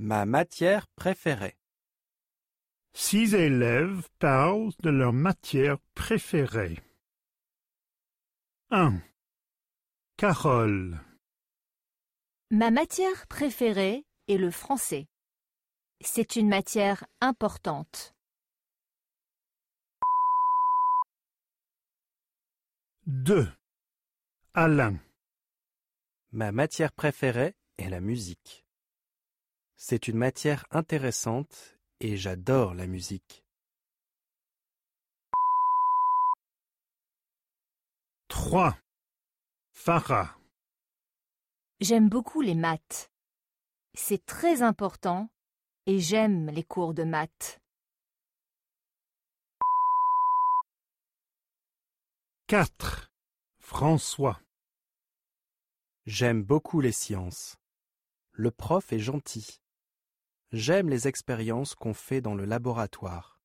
Ma matière préférée. Six élèves parlent de leur matière préférée. 1. Carole. Ma matière préférée est le français. C'est une matière importante. 2. Alain. Ma matière préférée est la musique. C'est une matière intéressante et j'adore la musique. 3. Farah. J'aime beaucoup les maths. C'est très important et j'aime les cours de maths. 4. François. J'aime beaucoup les sciences. Le prof est gentil. J'aime les expériences qu'on fait dans le laboratoire.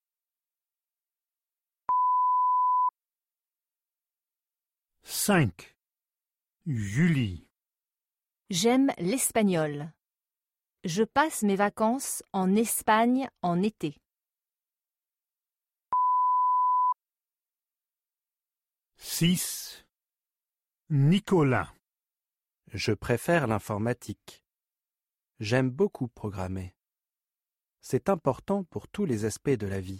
5. Julie. J'aime l'espagnol. Je passe mes vacances en Espagne en été. 6. Nicolas. Je préfère l'informatique. J'aime beaucoup programmer. C'est important pour tous les aspects de la vie.